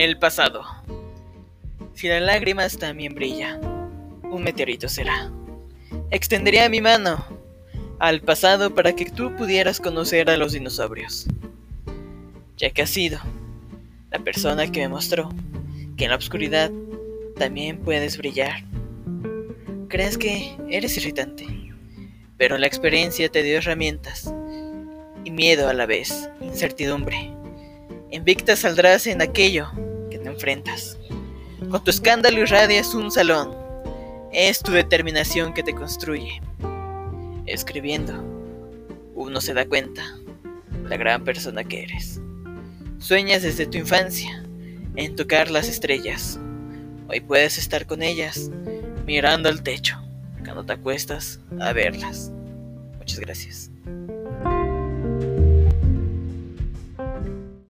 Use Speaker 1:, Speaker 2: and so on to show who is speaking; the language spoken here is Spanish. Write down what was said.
Speaker 1: El pasado. Si la lágrima también brilla, un meteorito será. Extendería mi mano al pasado para que tú pudieras conocer a los dinosaurios, ya que has sido la persona que me mostró que en la oscuridad también puedes brillar. Crees que eres irritante, pero la experiencia te dio herramientas y miedo a la vez, incertidumbre. Invicta saldrás en aquello enfrentas. Con tu escándalo irradias un salón. Es tu determinación que te construye. Escribiendo, uno se da cuenta la gran persona que eres. Sueñas desde tu infancia en tocar las estrellas. Hoy puedes estar con ellas mirando al techo cuando te acuestas a verlas. Muchas gracias.